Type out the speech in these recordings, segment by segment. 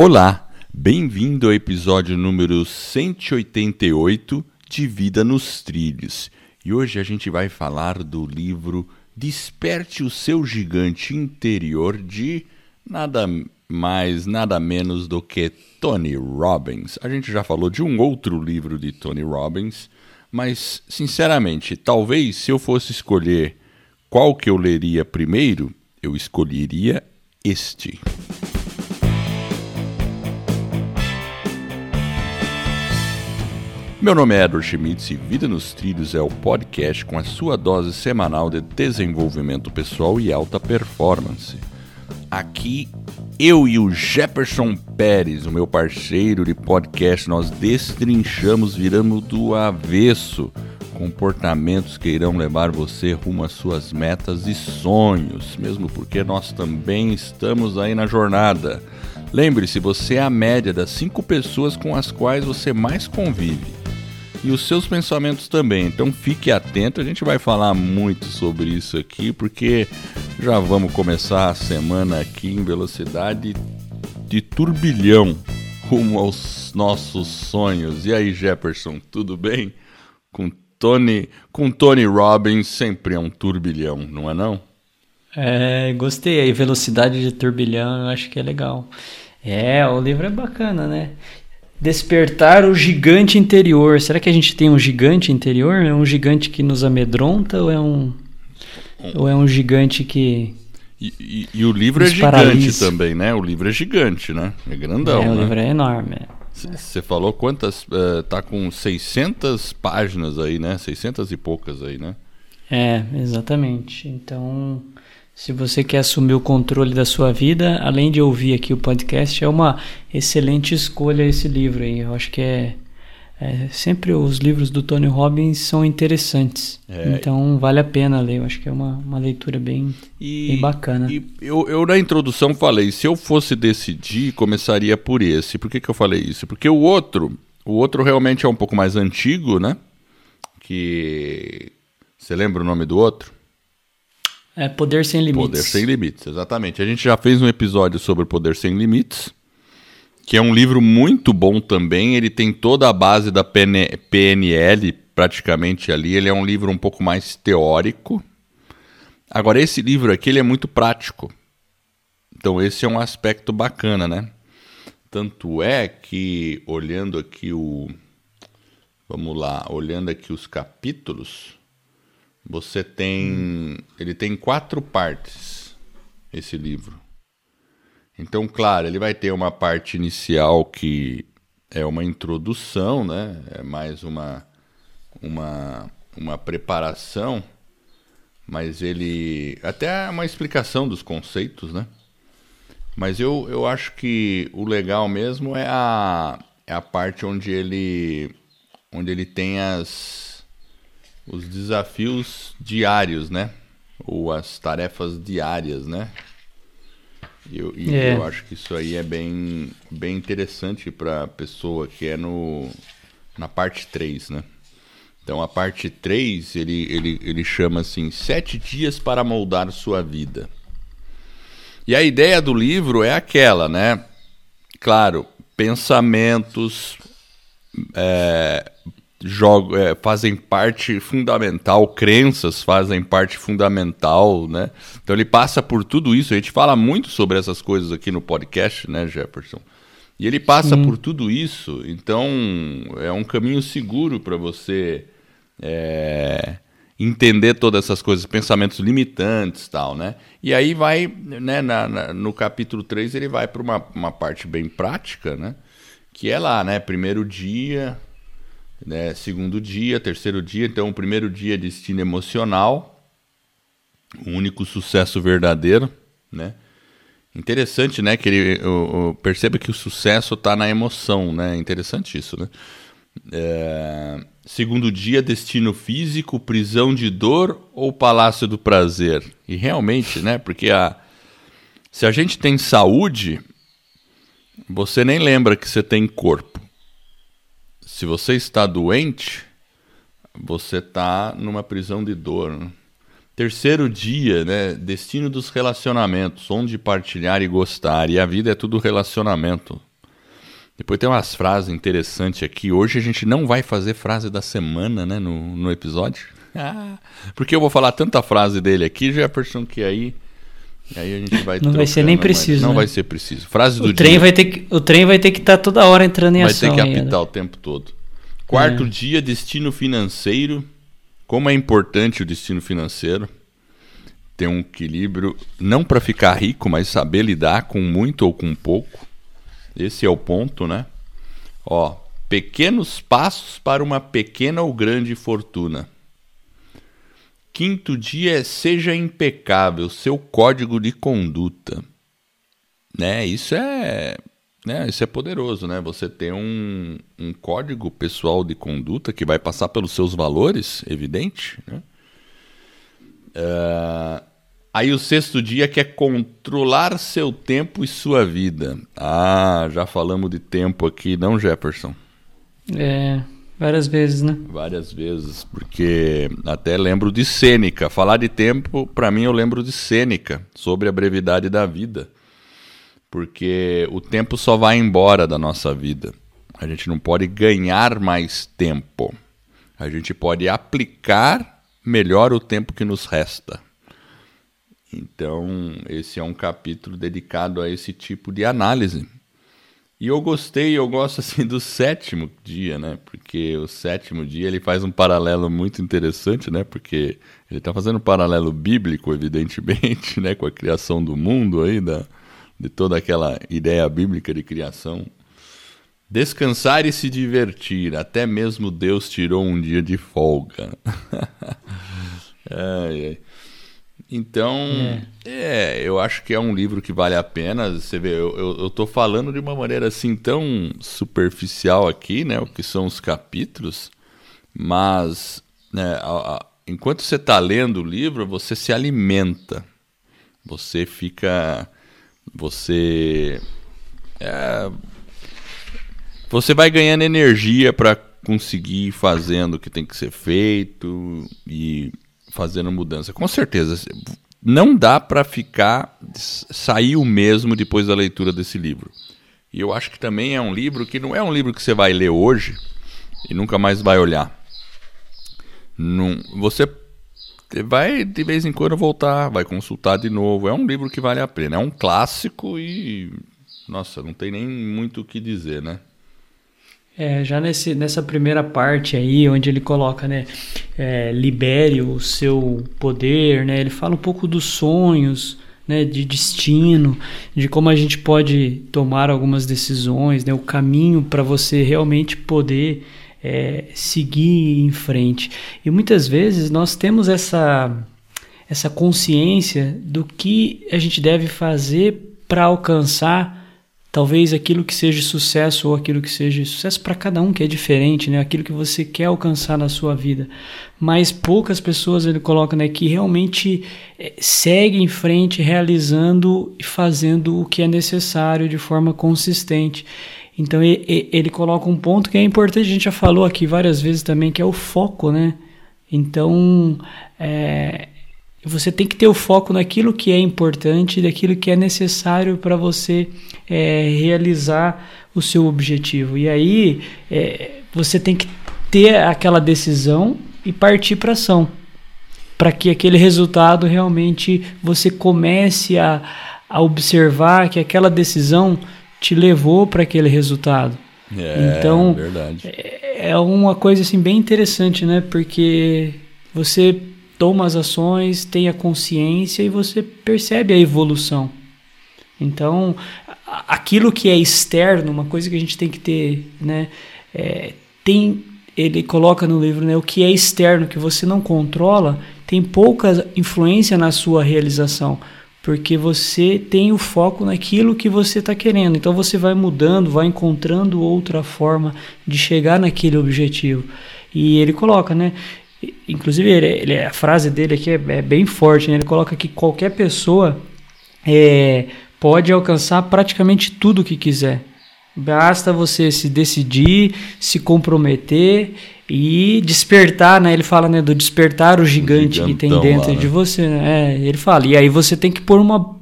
Olá, bem-vindo ao episódio número 188 de Vida nos Trilhos. E hoje a gente vai falar do livro Desperte o seu gigante interior de nada mais, nada menos do que Tony Robbins. A gente já falou de um outro livro de Tony Robbins, mas sinceramente, talvez se eu fosse escolher qual que eu leria primeiro, eu escolheria este. Meu nome é Edward Schmitz e Vida nos Trilhos é o podcast com a sua dose semanal de desenvolvimento pessoal e alta performance. Aqui eu e o Jefferson Pérez, o meu parceiro de podcast, nós destrinchamos, virando do avesso comportamentos que irão levar você rumo às suas metas e sonhos, mesmo porque nós também estamos aí na jornada. Lembre-se, você é a média das cinco pessoas com as quais você mais convive. E os seus pensamentos também. Então fique atento, a gente vai falar muito sobre isso aqui, porque já vamos começar a semana aqui em velocidade de turbilhão rumo aos nossos sonhos. E aí, Jefferson, tudo bem? Com Tony, com Tony Robbins sempre é um turbilhão, não é não? É, gostei aí, velocidade de turbilhão, eu acho que é legal. É, o livro é bacana, né? Despertar o gigante interior. Será que a gente tem um gigante interior? É um gigante que nos amedronta ou é um, ou é um gigante que. E, e, e o livro é gigante paralisa? também, né? O livro é gigante, né? É grandão. É, né? o livro é enorme. Você falou quantas. Uh, tá com 600 páginas aí, né? 600 e poucas aí, né? É, exatamente. Então, se você quer assumir o controle da sua vida, além de ouvir aqui o podcast, é uma excelente escolha esse livro aí. Eu acho que é, é sempre os livros do Tony Robbins são interessantes. É. Então, vale a pena ler. Eu acho que é uma, uma leitura bem, e, bem bacana. E eu, eu, na introdução, falei: se eu fosse decidir, começaria por esse. Por que, que eu falei isso? Porque o outro, o outro realmente é um pouco mais antigo, né? Que você lembra o nome do outro? É Poder Sem Limites. Poder Sem Limites, exatamente. A gente já fez um episódio sobre Poder Sem Limites, que é um livro muito bom também. Ele tem toda a base da PNL praticamente ali. Ele é um livro um pouco mais teórico. Agora, esse livro aqui ele é muito prático. Então, esse é um aspecto bacana, né? Tanto é que, olhando aqui o. Vamos lá, olhando aqui os capítulos você tem. Ele tem quatro partes, esse livro. Então, claro, ele vai ter uma parte inicial que é uma introdução, né? É mais uma, uma, uma preparação, mas ele. Até uma explicação dos conceitos, né? Mas eu, eu acho que o legal mesmo é a, é a parte onde ele, onde ele tem as os desafios diários, né? Ou as tarefas diárias, né? E eu, e é. eu acho que isso aí é bem, bem interessante para a pessoa que é no, na parte 3, né? Então a parte 3 ele, ele, ele chama assim: Sete dias para moldar sua vida. E a ideia do livro é aquela, né? Claro, pensamentos, é, jogam, é, fazem parte fundamental, crenças fazem parte fundamental, né? Então ele passa por tudo isso. A gente fala muito sobre essas coisas aqui no podcast, né, Jefferson? E ele passa Sim. por tudo isso. Então é um caminho seguro para você é, entender todas essas coisas, pensamentos limitantes, tal, né? E aí vai, né? Na, na, no capítulo 3 ele vai para uma, uma parte bem prática, né? Que é lá, né? Primeiro dia, né? Segundo dia, terceiro dia, então o primeiro dia é destino emocional, o único sucesso verdadeiro, né? Interessante, né? Que ele perceba que o sucesso está na emoção, né? Interessante isso, né? É, segundo dia, destino físico, prisão de dor ou palácio do prazer? E realmente, né? Porque a, se a gente tem saúde, você nem lembra que você tem corpo. Se você está doente, você está numa prisão de dor. Né? Terceiro dia, né? Destino dos relacionamentos, onde partilhar e gostar. E a vida é tudo relacionamento. Depois tem umas frases interessantes aqui. Hoje a gente não vai fazer frase da semana, né, no, no episódio. Ah, porque eu vou falar tanta frase dele aqui, Jefferson, que aí aí a gente vai Não vai ser nem preciso. Não né? vai ser preciso. Frase do o trem dia. vai ter que O trem vai ter que estar toda hora entrando em vai ação. ter que ainda. apitar o tempo todo. Quarto É. dia, destino financeiro. Como é importante o destino financeiro. Ter um equilíbrio, não para ficar rico, mas saber lidar com muito ou com pouco. Esse é o ponto, né? Ó, pequenos passos para uma pequena ou grande fortuna. Quinto dia é seja impecável, seu código de conduta. Né? Isso é, né? Isso é poderoso, né? Você tem um, um código pessoal de conduta que vai passar pelos seus valores, evidente, né? Ah, aí o sexto dia que é controlar seu tempo e sua vida. Ah, já falamos de tempo aqui, não, Jefferson? É, várias vezes, né? Várias vezes, porque até lembro de Sêneca. Falar de tempo, para mim, eu lembro de Sêneca, sobre a brevidade da vida. Porque o tempo só vai embora da nossa vida. A gente não pode ganhar mais tempo. A gente pode aplicar melhor o tempo que nos resta. Então, esse é um capítulo dedicado a esse tipo de análise. E eu gostei, eu gosto assim do sétimo dia, né? Porque o sétimo dia ele faz um paralelo muito interessante, né? Porque ele está fazendo um paralelo bíblico, evidentemente, né? Com a criação do mundo aí, da, de toda aquela ideia bíblica de criação. Descansar e se divertir, até mesmo Deus tirou um dia de folga. ai, ai. Então, é. eu acho que é um livro que vale a pena. Você vê, eu, eu, eu tô falando de uma maneira assim tão superficial aqui, né? O que são os capítulos, mas né, a- a- enquanto você está lendo o livro, você se alimenta. Você fica. Você. é, você vai ganhando energia para conseguir ir fazendo o que tem que ser feito e fazendo mudança. Com certeza, não dá para ficar sair o mesmo depois da leitura desse livro. E eu acho que também é um livro que não é um livro que você vai ler hoje e nunca mais vai olhar. Você vai de vez em quando voltar, vai consultar de novo. É um livro que vale a pena. É um clássico e nossa, não tem nem muito o que dizer, né? É, já nesse, nessa primeira parte aí, onde ele coloca, né, é, libere o seu poder, né, ele fala um pouco dos sonhos, né, de destino, de como a gente pode tomar algumas decisões, né, o caminho para você realmente poder é, seguir em frente. E muitas vezes nós temos essa, essa consciência do que a gente deve fazer para alcançar talvez aquilo que seja sucesso ou aquilo que seja sucesso para cada um que é diferente, né? Aquilo que você quer alcançar na sua vida. Mas poucas pessoas ele coloca, né, que realmente eh, segue em frente realizando e fazendo o que é necessário de forma consistente. Então ele coloca um ponto que é importante, a gente já falou aqui várias vezes também, que é o foco, né? Então, é, você tem que ter o foco naquilo que é importante, daquilo que é necessário para você é, realizar o seu objetivo. E aí é, você tem que ter aquela decisão e partir para ação, para que aquele resultado realmente você comece a, a observar que aquela decisão te levou para aquele resultado. É, Então, verdade. É uma coisa assim bem interessante, né? Porque você toma as ações, tem a consciência e você percebe a evolução. Então, aquilo que é externo, uma coisa que a gente tem que ter, né? é, tem, ele coloca no livro, né? O que é externo, que você não controla, tem pouca influência na sua realização, porque você tem o foco naquilo que você está querendo. Então, você vai mudando, vai encontrando outra forma de chegar naquele objetivo. E ele coloca, né? Inclusive, ele, ele- a frase dele aqui é, é bem forte, né? Ele coloca que qualquer pessoa é, pode alcançar praticamente tudo que quiser. Basta você se decidir, se comprometer e despertar, né? Ele fala né, do despertar o gigante que tem dentro lá, né? de você. Né? É, ele fala. E aí você tem que pôr uma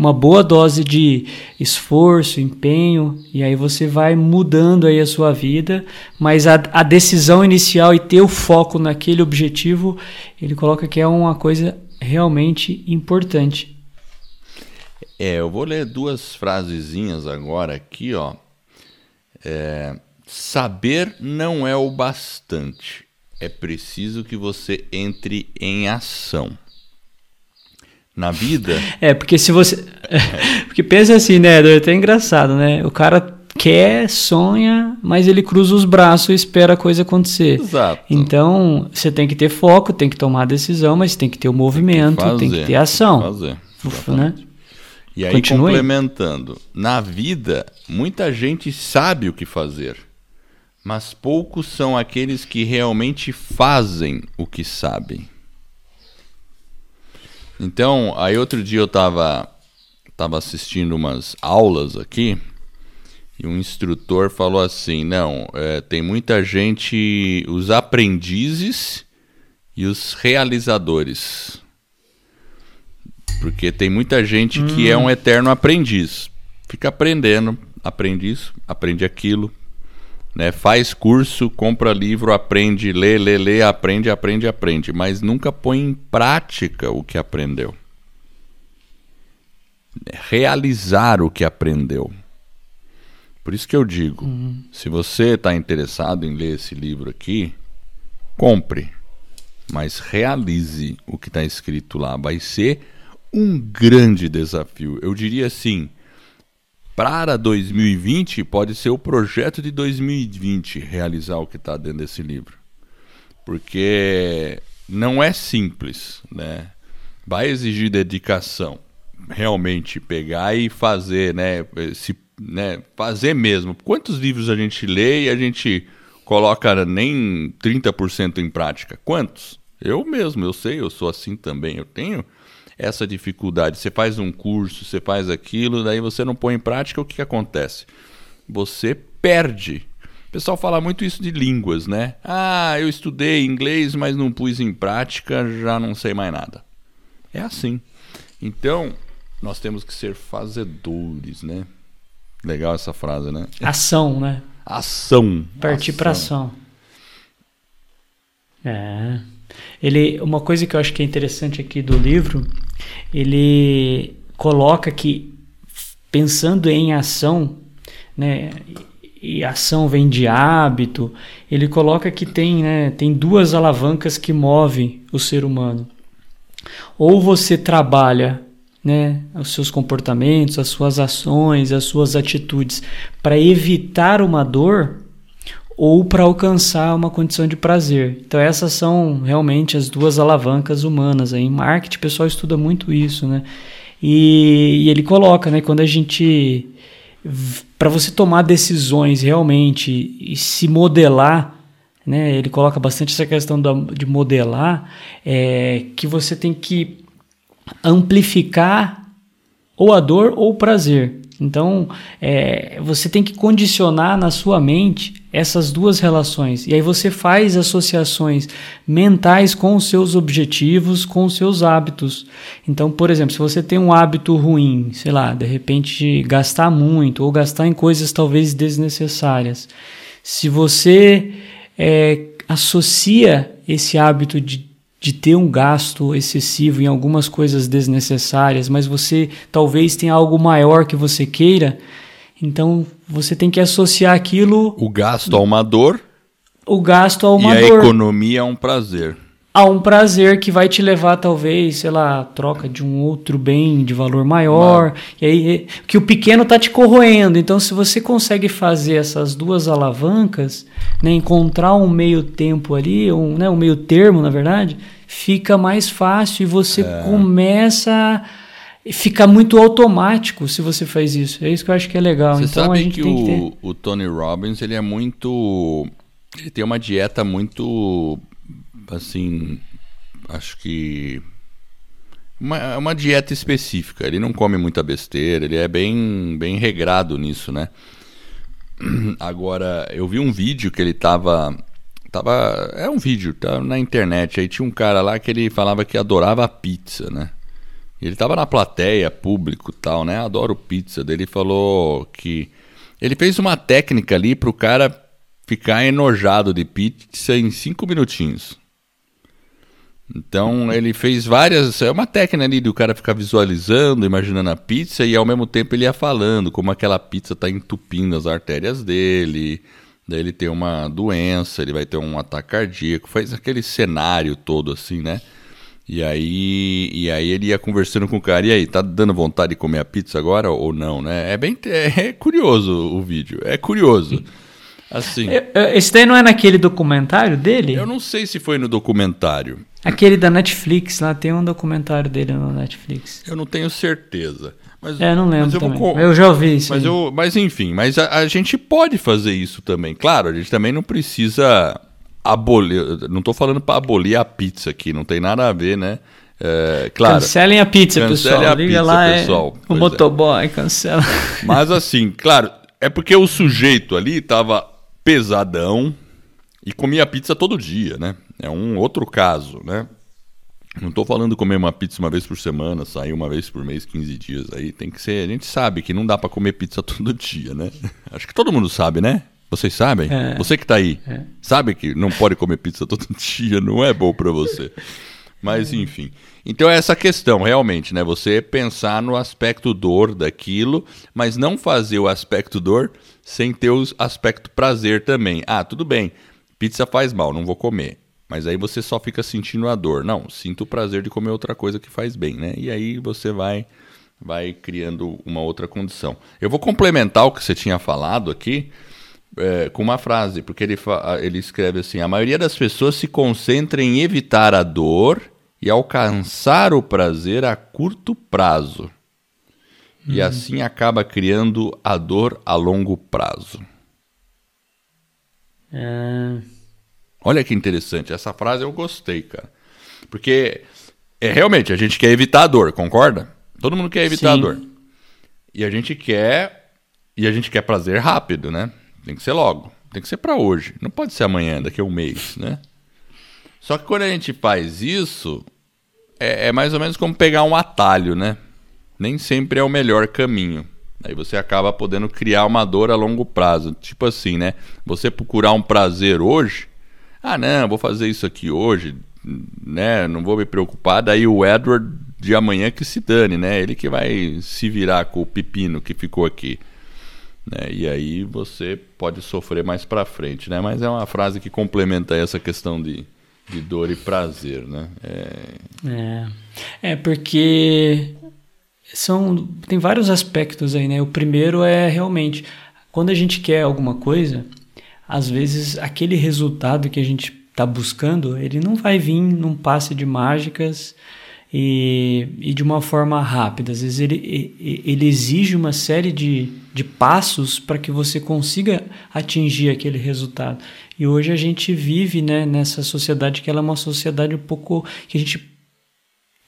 uma boa dose de esforço, empenho, e aí você vai mudando aí a sua vida, mas a, a decisão inicial e ter o foco naquele objetivo, ele coloca que é uma coisa realmente importante. É, eu vou ler duas frasezinhas agora aqui, ó. É, saber não é o bastante. É preciso que você entre em ação. Na vida. É, porque se você. porque pensa assim, né? É até engraçado, né? O cara quer, sonha, mas ele cruza os braços e espera a coisa acontecer. Exato. Então, você tem que ter foco, tem que tomar decisão, mas tem que ter o movimento, tem que, fazer, tem que ter ação. Fazer. Ufa, né? E aí, Continue. complementando, na vida, muita gente sabe o que fazer, mas poucos são aqueles que realmente fazem o que sabem. Então, aí outro dia eu estava tava assistindo umas aulas aqui e um instrutor falou assim: não, é, tem muita gente, os aprendizes e os realizadores. Porque tem muita gente hum. que é um hum. eterno aprendiz. Fica aprendendo, aprende isso, aprende aquilo, né? Faz curso, compra livro, aprende, lê, lê, lê, aprende, aprende, aprende, mas nunca põe em prática o que aprendeu. Realizar o que aprendeu. Por isso que eu digo, uhum. se você está interessado em ler esse livro aqui, compre, mas realize o que está escrito lá. Vai ser um grande desafio. Eu diria assim, para 2020 pode ser o projeto de 2020 realizar o que está dentro desse livro, porque não é simples, né? Vai exigir dedicação, realmente pegar e fazer, né? Se, né? Fazer mesmo. Quantos livros a gente lê e a gente coloca nem 30% em prática? Quantos? Eu mesmo, eu sei, eu sou assim também. Eu tenho essa dificuldade. Você faz um curso, você faz aquilo, daí você não põe em prática, o que, que acontece? Você perde. O pessoal fala muito isso de línguas, né? Ah, eu estudei inglês, mas não pus em prática, já não sei mais nada. É assim. Então, nós temos que ser fazedores, né? Legal essa frase, né? Ação, né? Ação. Partir para ação. É. Ele, uma coisa que eu acho que é interessante aqui do livro, ele coloca que pensando em ação, né, e ação vem de hábito, ele coloca que tem, né, tem duas alavancas que movem o ser humano. Ou você trabalha né, os seus comportamentos, as suas ações, as suas atitudes para evitar uma dor, ou para alcançar uma condição de prazer. Então essas são realmente as duas alavancas humanas. Em marketing o pessoal estuda muito isso, né? E, e ele coloca, né, quando a gente para você tomar decisões realmente e se modelar, né, ele coloca bastante essa questão da, de modelar, é, que você tem que amplificar ou a dor ou o prazer. Então, é, você tem que condicionar na sua mente essas duas relações. E aí você faz associações mentais com os seus objetivos, com os seus hábitos. Então, por exemplo, se você tem um hábito ruim, sei lá, de repente gastar muito ou gastar em coisas talvez desnecessárias, se você é, associa esse hábito de de ter um gasto excessivo em algumas coisas desnecessárias, mas você talvez tenha algo maior que você queira, então você tem que associar aquilo. O gasto a uma dor. O gasto a uma e dor. E a economia a um prazer. A um prazer que vai te levar, talvez, sei lá, troca de um outro bem de valor maior. E aí, que o pequeno tá te corroendo. Então, se você consegue fazer essas duas alavancas, né, encontrar um meio tempo ali, um, né, um meio termo, na verdade, fica mais fácil e você é. começa fica muito automático se você faz isso. É isso que eu acho que é legal. Você então sabe a gente que, tem o, que ter... o Tony Robbins ele é muito, ele tem uma dieta muito, assim, acho que uma, uma dieta específica. Ele não come muita besteira. Ele é bem, bem regrado nisso, né? Agora, eu vi um vídeo que ele tava. Tava. É um vídeo, tá na internet. Aí tinha um cara lá que ele falava que adorava pizza, né? Ele tava na plateia, público tal, né? Adoro pizza. Ele falou que ele fez uma técnica ali pro cara ficar enojado de pizza em cinco minutinhos. Então ele fez várias. É uma técnica ali do cara ficar visualizando, imaginando a pizza e ao mesmo tempo ele ia falando como aquela pizza está entupindo as artérias dele. Daí ele tem uma doença, ele vai ter um ataque cardíaco. Faz aquele cenário todo assim, né? E aí, e aí ele ia conversando com o cara, e aí, tá dando vontade de comer a pizza agora ou não, né? É bem é, é curioso o vídeo, é curioso. Assim. Esse daí não é naquele documentário dele? Eu não sei se foi no documentário. Aquele da Netflix, lá tem um documentário dele no Netflix. Eu não tenho certeza. Mas, é, não lembro eu, vou, eu, já ouvi isso. Mas, eu, mas enfim, mas a, a, gente pode fazer isso também. Claro, a gente também não precisa abolir. Não estou falando para abolir a pizza aqui, não tem nada a ver, né? É, claro, Cancelem a pizza, pessoal. A Liga pizza, lá, pessoal. É, o motoboy, é. cancela. Mas assim, claro, é porque o sujeito ali tava pesadão e comia pizza todo dia, né? É um outro caso, né? Não estou falando comer uma pizza uma vez por semana, sair uma vez por mês, 15 dias. Aí tem que ser. A gente sabe que não dá para comer pizza todo dia, né? Acho que todo mundo sabe, né? Vocês sabem? É. Você que está aí, é. sabe que não pode comer pizza todo dia, não é bom para você. Mas enfim. Então é essa questão, realmente, né? Você pensar no aspecto dor daquilo, mas não fazer o aspecto dor sem ter o aspecto prazer também. Ah, tudo bem. Pizza faz mal, não vou comer. Mas aí você só fica sentindo a dor. Não, sinto o prazer de comer outra coisa que faz bem, né? E aí você vai vai criando uma outra condição. Eu vou complementar o que você tinha falado aqui é, com uma frase, porque ele, ele escreve assim: a maioria das pessoas se concentra em evitar a dor e alcançar o prazer a curto prazo. Hum. E assim acaba criando a dor a longo prazo. É. Olha que interessante, essa frase eu gostei, cara. Porque é realmente a gente quer evitar a dor, concorda? Todo mundo quer evitar Sim. a dor. E a gente quer e a gente quer prazer rápido, né? Tem que ser logo, tem que ser para hoje, não pode ser amanhã, daqui a um mês, né? Só que quando a gente faz isso, é, é mais ou menos como pegar um atalho, né? Nem sempre é o melhor caminho. Aí você acaba podendo criar uma dor a longo prazo. Tipo assim, né? Você procurar um prazer hoje, ah, não, vou fazer isso aqui hoje, né? Não vou me preocupar. Daí o Edward de amanhã que se dane, né? Ele que vai se virar com o pepino que ficou aqui. Né? E aí você pode sofrer mais para frente, né? Mas é uma frase que complementa essa questão de, de dor e prazer, né? É... é, é porque são tem vários aspectos aí, né? O primeiro é realmente quando a gente quer alguma coisa, às vezes aquele resultado que a gente está buscando, ele não vai vir num passe de mágicas e, e de uma forma rápida. Às vezes ele, ele exige uma série de, de passos para que você consiga atingir aquele resultado. E hoje a gente vive né, nessa sociedade que ela é uma sociedade um pouco que a gente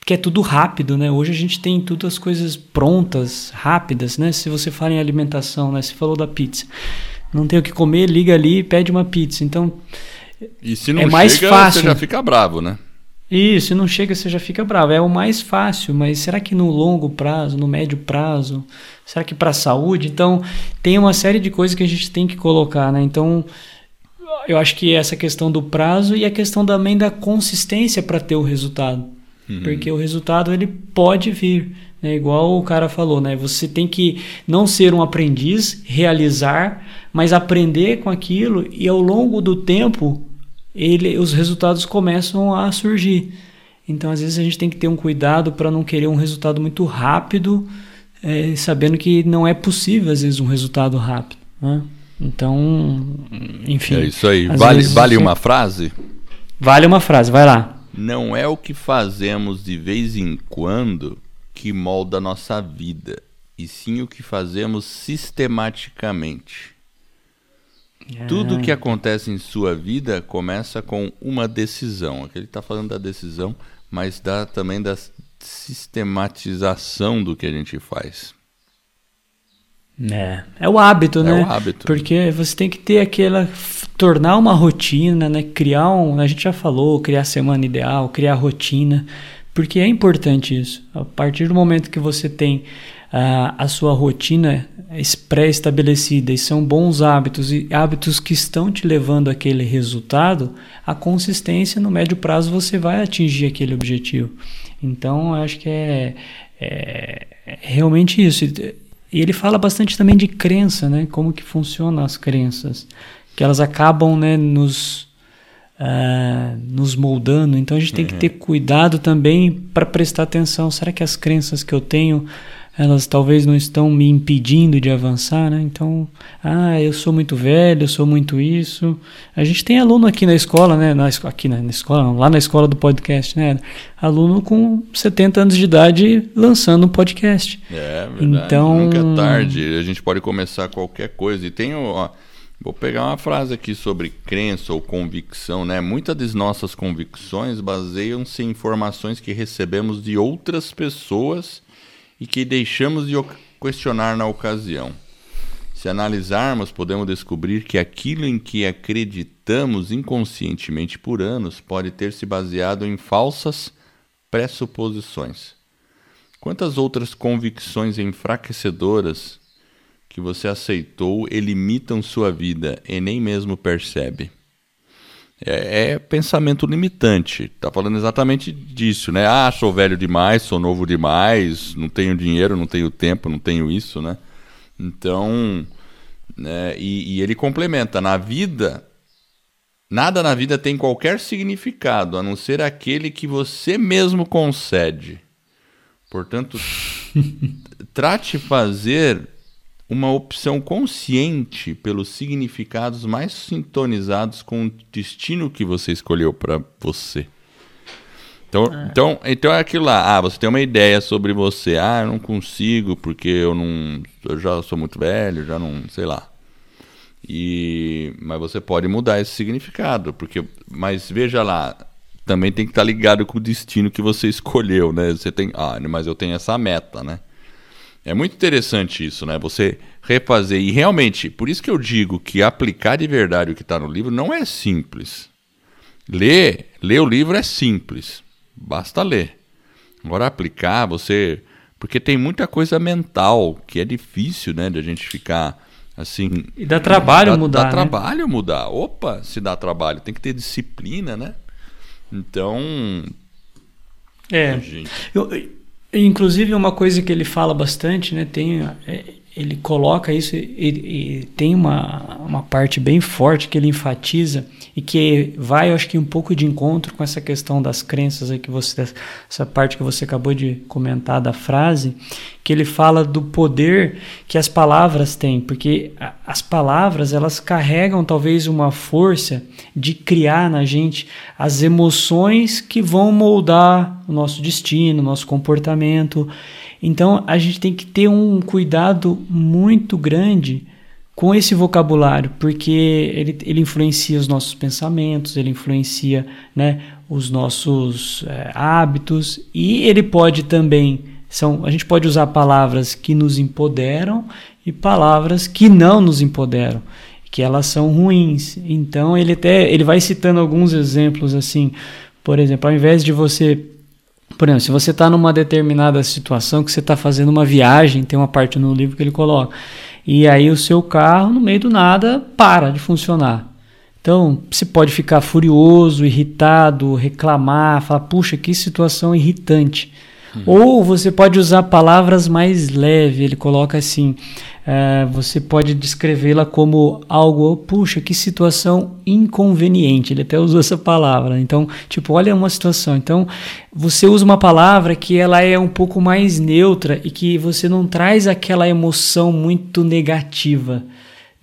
quer tudo rápido, né? Hoje a gente tem tudo as coisas prontas, rápidas, né? Se você fala em alimentação, né? Você falou da pizza não tem o que comer, liga ali e pede uma pizza. Então, e se não é mais chega, fácil. você já fica bravo, né? Isso, se não chega, você já fica bravo. É o mais fácil, mas será que no longo prazo, no médio prazo, será que para a saúde? Então, tem uma série de coisas que a gente tem que colocar, né? Então, eu acho que essa questão do prazo e a questão também da consistência para ter o resultado. Uhum. Porque o resultado ele pode vir, né? Igual o cara falou, né? Você tem que não ser um aprendiz, realizar, mas aprender com aquilo e ao longo do tempo ele, os resultados começam a surgir. Então, às vezes, a gente tem que ter um cuidado para não querer um resultado muito rápido, é, sabendo que não é possível, às vezes, um resultado rápido. Né? Então, enfim. É isso aí. Vale, vale uma frase? Vale uma frase, vai lá. Não é o que fazemos de vez em quando que molda a nossa vida, e sim o que fazemos sistematicamente. É. Tudo que acontece em sua vida começa com uma decisão. Aqui ele está falando da decisão, mas dá também da sistematização do que a gente faz. É, é o hábito, é né? É o hábito. Porque você tem que ter aquela tornar uma rotina, né? Criar um, a gente já falou, criar a semana ideal, criar a rotina porque é importante isso. A partir do momento que você tem uh, a sua rotina pré-estabelecida e são bons hábitos e hábitos que estão te levando àquele resultado, a consistência no médio prazo você vai atingir aquele objetivo. Então, acho que é, é, é realmente isso. E ele fala bastante também de crença, né? Como que funcionam as crenças, que elas acabam, né, nos uh, nos moldando. Então a gente tem que ter cuidado também para prestar atenção. Será que as crenças que eu tenho elas talvez não estão me impedindo de avançar, né? Então, ah, eu sou muito velho, eu sou muito isso. A gente tem aluno aqui na escola, né? Na, aqui na, na escola, não, lá na escola do podcast, né? Aluno com 70 anos de idade lançando um podcast. É, verdade. Então, nunca é tarde. A gente pode começar qualquer coisa. E tem, ó, vou pegar uma frase aqui sobre crença ou convicção, né? Muitas das nossas convicções baseiam-se em informações que recebemos de outras pessoas e que deixamos de questionar na ocasião. Se analisarmos, podemos descobrir que aquilo em que acreditamos inconscientemente por anos pode ter se baseado em falsas pressuposições. Quantas outras convicções enfraquecedoras que você aceitou e limitam sua vida e nem mesmo percebe? É, é, pensamento limitante. Tá falando exatamente disso, né? Ah, sou velho demais, sou novo demais, não tenho dinheiro, não tenho tempo, não tenho isso, né? Então, né, e, e ele complementa, na vida, nada na vida tem qualquer significado, a não ser aquele que você mesmo concede. Portanto, trate fazer uma opção consciente pelos significados mais sintonizados com o destino que você escolheu para você. Então, é. então, então é aquilo lá. Ah, você tem uma ideia sobre você. Ah, eu não consigo porque eu não, eu já sou muito velho, já não, sei lá. E mas você pode mudar esse significado, porque mas veja lá, também tem que estar ligado com o destino que você escolheu, né? Você tem, ah, mas eu tenho essa meta, né? É muito interessante isso, né? Você refazer. E realmente, por isso que eu digo que aplicar de verdade o que está no livro não é simples. Ler, ler o livro é simples. Basta ler. Agora aplicar, você. Porque tem muita coisa mental que é difícil, né? De a gente ficar assim. E dá trabalho dá, mudar. Dá né? trabalho mudar. Opa, se dá trabalho, tem que ter disciplina, né? Então. É. Gente... Eu, Inclusive, uma coisa que ele fala bastante, né, tem, é, ele coloca isso e, e, tem uma, uma parte bem forte que ele enfatiza e que vai, acho que um pouco de encontro com essa questão das crenças aí que você, essa parte que você acabou de comentar da frase, que ele fala do poder que as palavras têm, porque as palavras elas carregam talvez uma força de criar na gente as emoções que vão moldar o nosso destino, o nosso comportamento. Então a gente tem que ter um cuidado muito grande com esse vocabulário, porque ele, ele influencia os nossos pensamentos, ele influencia né, os nossos é, hábitos e ele pode também são a gente pode usar palavras que nos empoderam e palavras que não nos empoderam, que elas são ruins. Então ele até ele vai citando alguns exemplos assim, por exemplo, ao invés de você por exemplo, se você está numa determinada situação que você está fazendo uma viagem, tem uma parte no livro que ele coloca e aí o seu carro, no meio do nada, para de funcionar. Então, você pode ficar furioso, irritado, reclamar, falar, puxa, que situação irritante. Uhum. Ou você pode usar palavras mais leves, ele coloca assim: é, você pode descrevê-la como algo, puxa, que situação inconveniente. Ele até usou essa palavra. Então, tipo, olha uma situação. Então, você usa uma palavra que ela é um pouco mais neutra e que você não traz aquela emoção muito negativa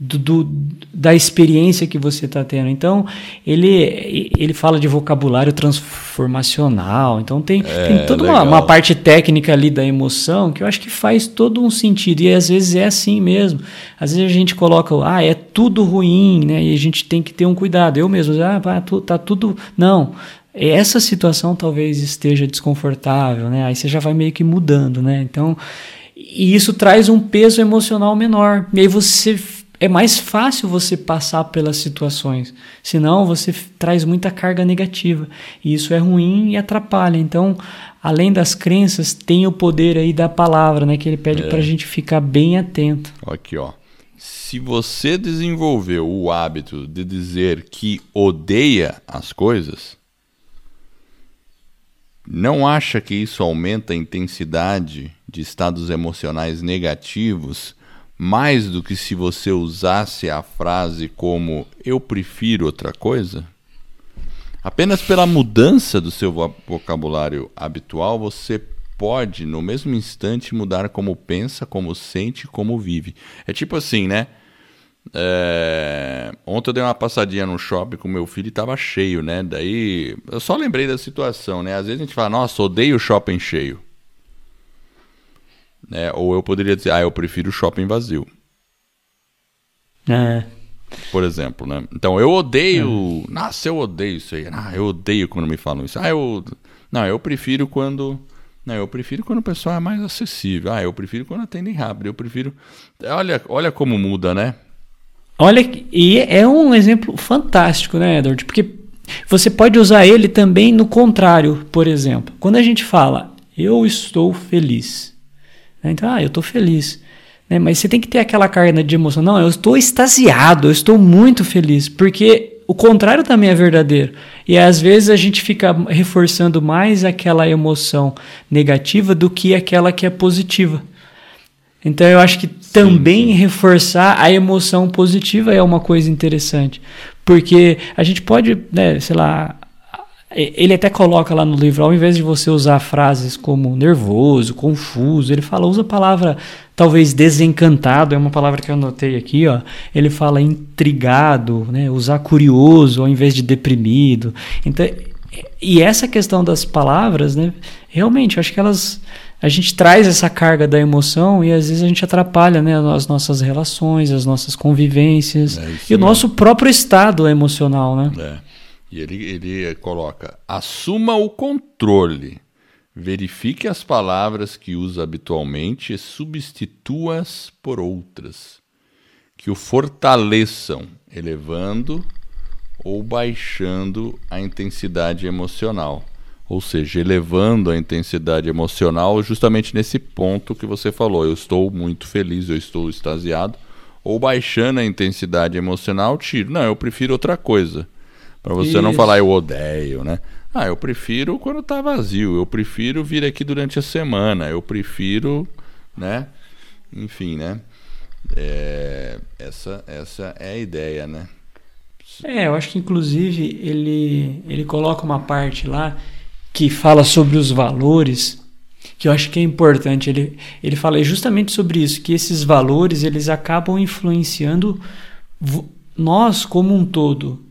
do, do, da experiência que você está tendo. Então, ele, ele fala de vocabulário transformacional. Então, tem, é, tem toda uma, uma, parte técnica ali da emoção que eu acho que faz todo um sentido. E às vezes é assim mesmo. Às vezes a gente coloca, ah, é tudo ruim, né? E a gente tem que ter um cuidado. Eu mesmo, ah, tá tudo. Não. Essa situação talvez esteja desconfortável, né? Aí você já vai meio que mudando, né? Então, e isso traz um peso emocional menor. E aí você é mais fácil você passar pelas situações. Senão você traz muita carga negativa. E isso é ruim e atrapalha. Então, além das crenças, tem o poder aí da palavra, né? Que ele pede é. para a gente ficar bem atento. Aqui, ó. Se você desenvolveu o hábito de dizer que odeia as coisas, não acha que isso aumenta a intensidade de estados emocionais negativos mais do que se você usasse a frase como eu prefiro outra coisa? Apenas pela mudança do seu vocabulário habitual, você pode, no mesmo instante, mudar como pensa, como sente, como vive. É tipo assim, né? É... Ontem eu dei uma passadinha no shopping com meu filho e tava cheio, né? Daí eu só lembrei da situação, né? Às vezes a gente fala, nossa, odeio o shopping cheio. Né? Ou eu poderia dizer, ah, eu prefiro o shopping vazio. É. Por exemplo, né? Então eu odeio. É. Nossa, eu odeio isso aí. Ah, eu odeio quando me falam isso. Ah, eu. Não, eu prefiro quando. Não, eu prefiro quando o pessoal é mais acessível. Ah, eu prefiro quando atendem rápido. Eu prefiro. Olha, olha como muda, né? Olha, e é um exemplo fantástico, né, Edward? Porque você pode usar ele também no contrário, por exemplo. Quando a gente fala, eu estou feliz. Né? Então, ah, eu estou feliz. Né? Mas você tem que ter aquela carga de emoção. Não, eu estou extasiado, eu estou muito feliz. Porque o contrário também é verdadeiro. E às vezes a gente fica reforçando mais aquela emoção negativa do que aquela que é positiva. Então eu acho que também sim, sim. reforçar a emoção positiva é uma coisa interessante. Porque a gente pode, né, sei lá, ele até coloca lá no livro, ao invés de você usar frases como nervoso, confuso, ele fala, usa a palavra talvez desencantado, é uma palavra que eu anotei aqui, ó. Ele fala intrigado, né? Usar curioso ao invés de deprimido. Então, e essa questão das palavras, né? Realmente, eu acho que elas a gente traz essa carga da emoção e às vezes a gente atrapalha né, as nossas relações, as nossas convivências é e o nosso próprio estado emocional, né? É. E ele, ele coloca: assuma o controle. Verifique as palavras que usa habitualmente e substitua-as por outras que o fortaleçam, elevando ou baixando a intensidade emocional. Ou seja, elevando a intensidade emocional justamente nesse ponto que você falou. Eu estou muito feliz, eu estou extasiado. Ou baixando a intensidade emocional, tiro. Não, eu prefiro outra coisa. Para você Isso. não falar eu odeio, né? Ah, eu prefiro quando tá vazio, eu prefiro vir aqui durante a semana, eu prefiro, né? Enfim, né? É, essa, essa é a ideia, né? É, eu acho que inclusive ele, ele coloca uma parte lá que fala sobre os valores, que eu acho que é importante. Ele, ele fala justamente sobre isso, que esses valores eles acabam influenciando nós como um todo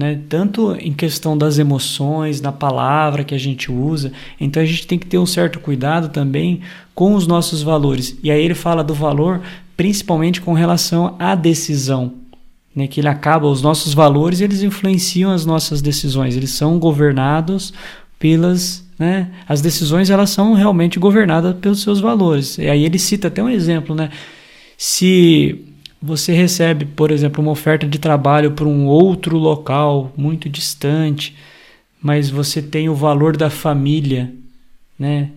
né? Tanto em questão das emoções, da palavra que a gente usa. Então a gente tem que ter um certo cuidado também com os nossos valores. E aí ele fala do valor principalmente com relação à decisão, né? Que ele acaba os nossos valores, eles influenciam as nossas decisões. Eles são governados pelas né? As decisões elas são realmente governadas pelos seus valores. E aí ele cita até um exemplo, né? Se você recebe, por exemplo, uma oferta de trabalho para um outro local muito distante, mas você tem o valor da família, né?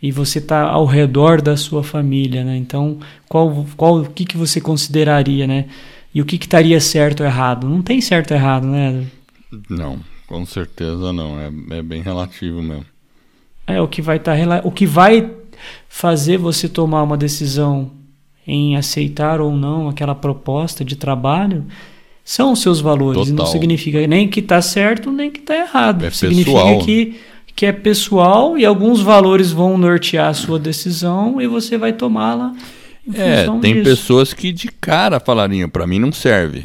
E você está ao redor da sua família, né? Então, qual, qual, o que, que você consideraria, né? E o que, que estaria certo ou errado? Não tem certo ou errado, né? Não, com certeza não. É, é bem relativo mesmo. É o que vai estar tá, o que vai fazer você tomar uma decisão em aceitar ou não aquela proposta de trabalho são os seus valores. Total. Não significa nem que está certo nem que está errado. É significa pessoal. que, que é pessoal e alguns valores vão nortear a sua decisão e você vai tomá-la. É, tem disso. pessoas que de cara falariam, para mim não serve.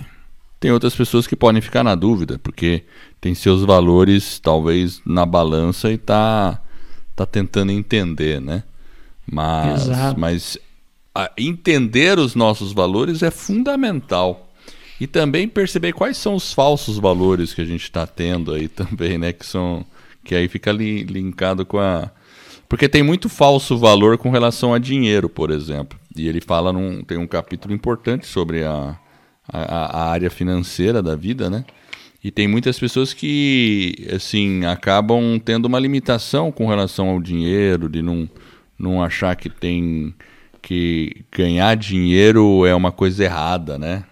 Tem outras pessoas que podem ficar na dúvida, porque tem seus valores talvez na balança e tá, tá tentando entender, né? Mas, Exato. mas entender os nossos valores é fundamental. E também perceber quais são os falsos valores que a gente está tendo aí também, né? Que são. Que aí fica li, linkado com a. Porque tem muito falso valor com relação a dinheiro, por exemplo. E ele fala num. Tem um capítulo importante sobre a, a, a área financeira da vida, né? E tem muitas pessoas que, assim, acabam tendo uma limitação com relação ao dinheiro, de não, não achar que tem que ganhar dinheiro é uma coisa errada, né?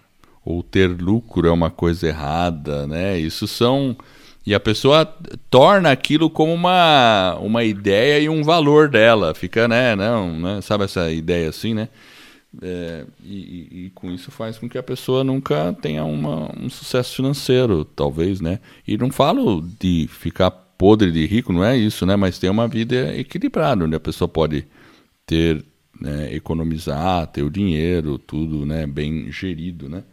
Ou ter lucro é uma coisa errada, né? Isso são e a pessoa torna aquilo como uma, uma ideia e um valor dela. Fica, né, não, né? Sabe essa ideia assim, né? É, e, e, com isso faz com que a pessoa nunca tenha uma, um sucesso financeiro, talvez, né? E não falo de ficar podre de rico, não é isso, né? Mas ter uma vida equilibrada, onde a pessoa pode ter, né, economizar, ter o dinheiro, tudo, né, bem gerido, né?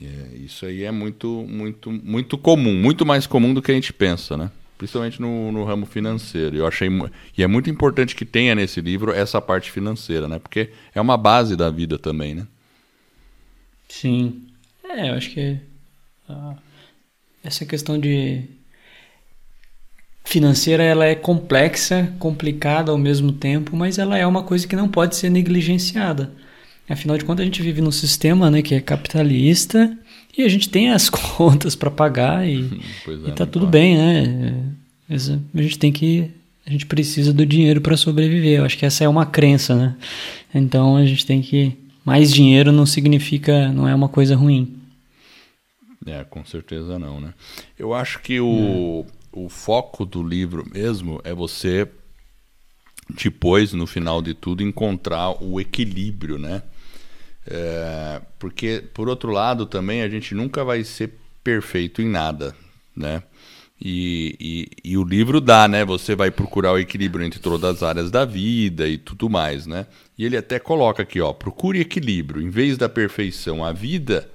É, isso aí é muito, muito, muito comum, muito mais comum do que a gente pensa, né? principalmente no, no ramo financeiro. Eu achei e é muito importante que tenha nesse livro essa parte financeira, né? Porque é uma base da vida também, né? Sim, é, eu acho que uh, essa questão de financeira ela é complexa, complicada ao mesmo tempo, mas ela é uma coisa que não pode ser negligenciada. Afinal de contas, a gente vive num sistema né, que é capitalista e a gente tem as contas para pagar e, é, e tá tudo bem, né? A gente tem que. A gente precisa do dinheiro para sobreviver. Eu acho que essa é uma crença, né? Então a gente tem que. Mais dinheiro não significa. não é uma coisa ruim. É, com certeza não, né? Eu acho que o, é. O foco do livro mesmo é você, depois, no final de tudo, encontrar o equilíbrio, né? É, porque, por outro lado, também a gente nunca vai ser perfeito em nada, né? E, e, e, o livro dá, né? Você vai procurar o equilíbrio entre todas as áreas da vida e tudo mais, né? E ele até coloca aqui, ó, procure equilíbrio em vez da perfeição. A vida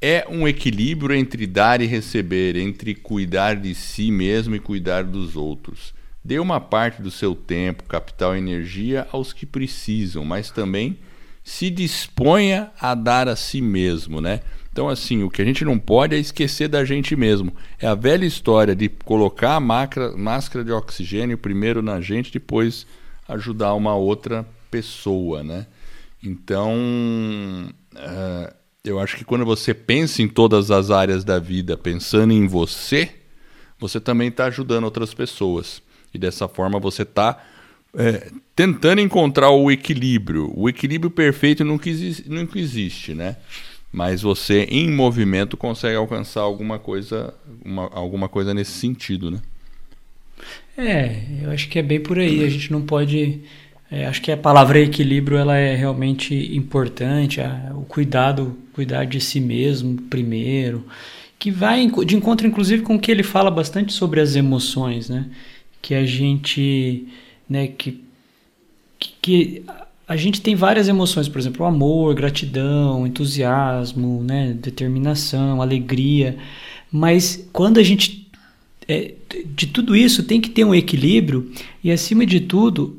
é um equilíbrio entre dar e receber, entre cuidar de si mesmo e cuidar dos outros. Dê uma parte do seu tempo, capital e energia aos que precisam, mas também se disponha a dar a si mesmo, né? Então, assim, o que a gente não pode é esquecer da gente mesmo. É a velha história de colocar a máscara de oxigênio primeiro na gente, depois ajudar uma outra pessoa, né? Então, uh, eu acho que quando você pensa em todas as áreas da vida, pensando em você, você também está ajudando outras pessoas. E dessa forma você está é, tentando encontrar o equilíbrio. O equilíbrio perfeito nunca existe, nunca existe, né? Mas você, em movimento, consegue alcançar alguma coisa, uma, alguma coisa nesse sentido, né? É, eu acho que é bem por aí. A gente não pode. É, acho que a palavra equilíbrio ela é realmente importante. O cuidado, cuidar de si mesmo primeiro, que vai de encontro, inclusive, com o que ele fala bastante sobre as emoções, né? Que a gente né, que, que a gente tem várias emoções, por exemplo, amor, gratidão, entusiasmo, né, determinação, alegria, mas quando a gente é, de tudo isso tem que ter um equilíbrio e acima de tudo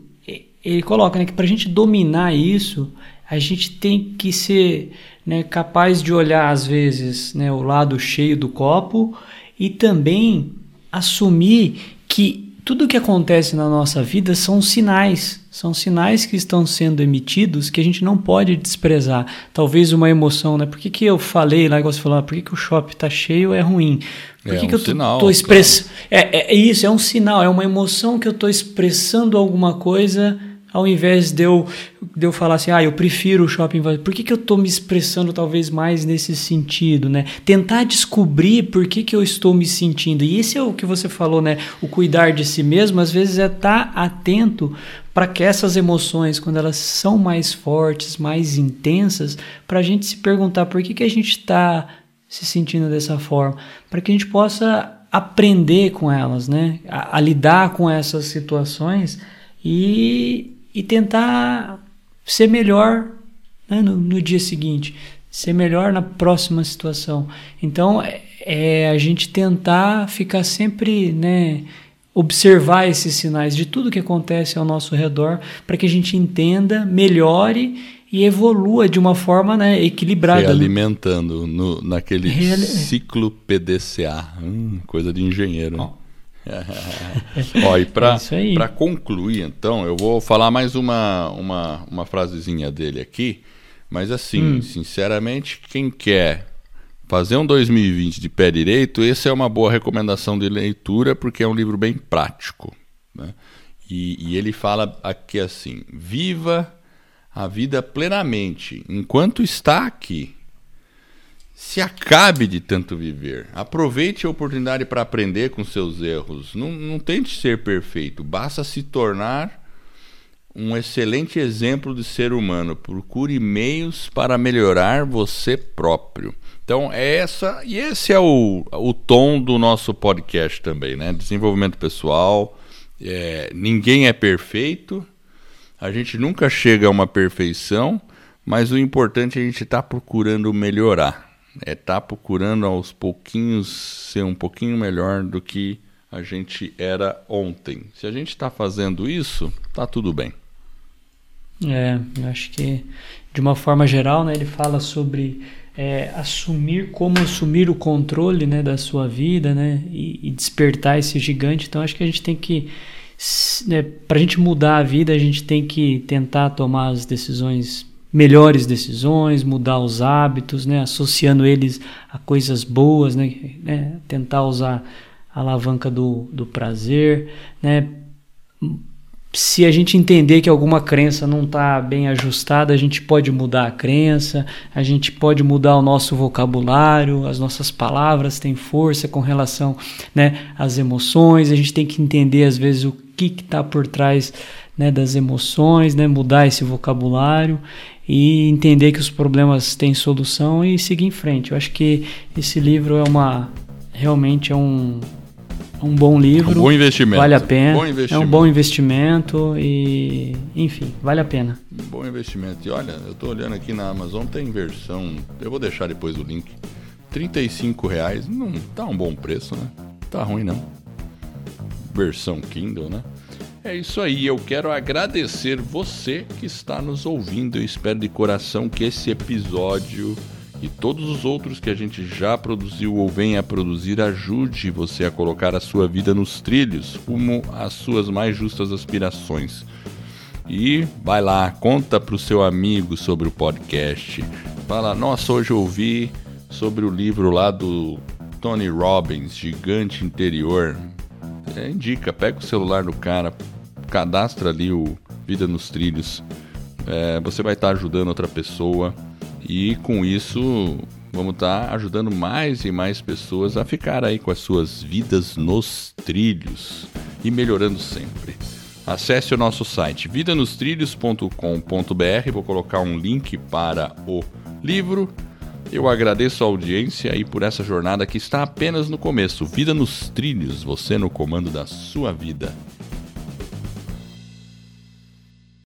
ele coloca né, que para a gente dominar isso a gente tem que ser né, capaz de olhar às vezes né, o lado cheio do copo e também assumir que tudo que acontece na nossa vida são sinais, são sinais que estão sendo emitidos que a gente não pode desprezar. Talvez uma emoção, né? Por que, que eu falei lá, igual você falou, ah, por que, que o shopping está cheio é ruim? Por que, é que um eu estou expressando? É, é, isso, é um sinal, é uma emoção que eu estou expressando alguma coisa ao invés de eu, de eu falar assim, ah, eu prefiro o shopping vazio, por que, que eu estou me expressando talvez mais nesse sentido, né? Tentar descobrir por que, que eu estou me sentindo. E esse é o que você falou, né? O cuidar de si mesmo, às vezes é estar tá atento para que essas emoções, quando elas são mais fortes, mais intensas, para a gente se perguntar por que, que a gente está se sentindo dessa forma, para que a gente possa aprender com elas, né? A, a lidar com essas situações e e tentar ser melhor né, no, no, dia seguinte, ser melhor na próxima situação. Então, é, é a gente tentar ficar sempre, né, observar esses sinais de tudo que acontece ao nosso redor, para que a gente entenda, melhore e evolua de uma forma né, equilibrada. Se né? alimentando no, naquele Real... ciclo PDCA, hum, coisa de engenheiro. Oh. Ó, e para é concluir, então, eu vou falar mais uma, uma, uma frasezinha dele aqui. Mas assim, hum. sinceramente, quem quer fazer um 2020 de pé direito, essa é uma boa recomendação de leitura, porque é um livro bem prático. Né? E, e ele fala aqui assim: viva a vida plenamente, enquanto está aqui. Se acabe de tanto viver. Aproveite a oportunidade para aprender com seus erros. Não, não tente ser perfeito, basta se tornar um excelente exemplo de ser humano. Procure meios para melhorar você próprio. Então, é essa e esse é o, o tom do nosso podcast também, né? Desenvolvimento pessoal. É, ninguém é perfeito. A gente nunca chega a uma perfeição, mas o importante é a gente estar tá procurando melhorar é tá procurando aos pouquinhos ser um pouquinho melhor do que a gente era ontem. Se a gente está fazendo isso, tá tudo bem. É, eu acho que de uma forma geral, né, ele fala sobre é, assumir como assumir o controle né, da sua vida, né, e, e despertar esse gigante. Então acho que a gente tem que né, para a gente mudar a vida, a gente tem que tentar tomar as decisões melhores decisões, mudar os hábitos, né, associando eles a coisas boas, né, né tentar usar a alavanca do, do prazer, né, se a gente entender que alguma crença não está bem ajustada, a gente pode mudar a crença, a gente pode mudar o nosso vocabulário, as nossas palavras têm força com relação né, às emoções, a gente tem que entender às vezes o que está por trás né, das emoções, né, mudar esse vocabulário e entender que os problemas têm solução e seguir em frente. Eu acho que esse livro é uma realmente é um, um bom livro. Um bom investimento. Vale a pena. Um é um bom investimento e enfim, vale a pena. Um bom investimento. E olha, eu estou olhando aqui na Amazon, tem versão, eu vou deixar depois o link. 35 reais, não tá um bom preço, né? Tá ruim não. Versão Kindle, né? É isso aí, eu quero agradecer você que está nos ouvindo. Eu espero de coração que esse episódio e todos os outros que a gente já produziu ou venha a produzir ajude você a colocar a sua vida nos trilhos rumo às suas mais justas aspirações. E vai lá, conta para o seu amigo sobre o podcast. Fala, nossa, hoje eu ouvi sobre o livro lá do Tony Robbins, Gigante Interior. É, indica, pega o celular do cara, cadastra ali o Vida nos Trilhos. É, você vai estar tá ajudando outra pessoa e com isso vamos estar tá ajudando mais e mais pessoas a ficar aí com as suas vidas nos trilhos e melhorando sempre. Acesse o nosso site vidanostrilhos.com.br, vou colocar um link para o livro. Eu agradeço a audiência e por essa jornada que está apenas no começo. Vida nos trilhos, você no comando da sua vida.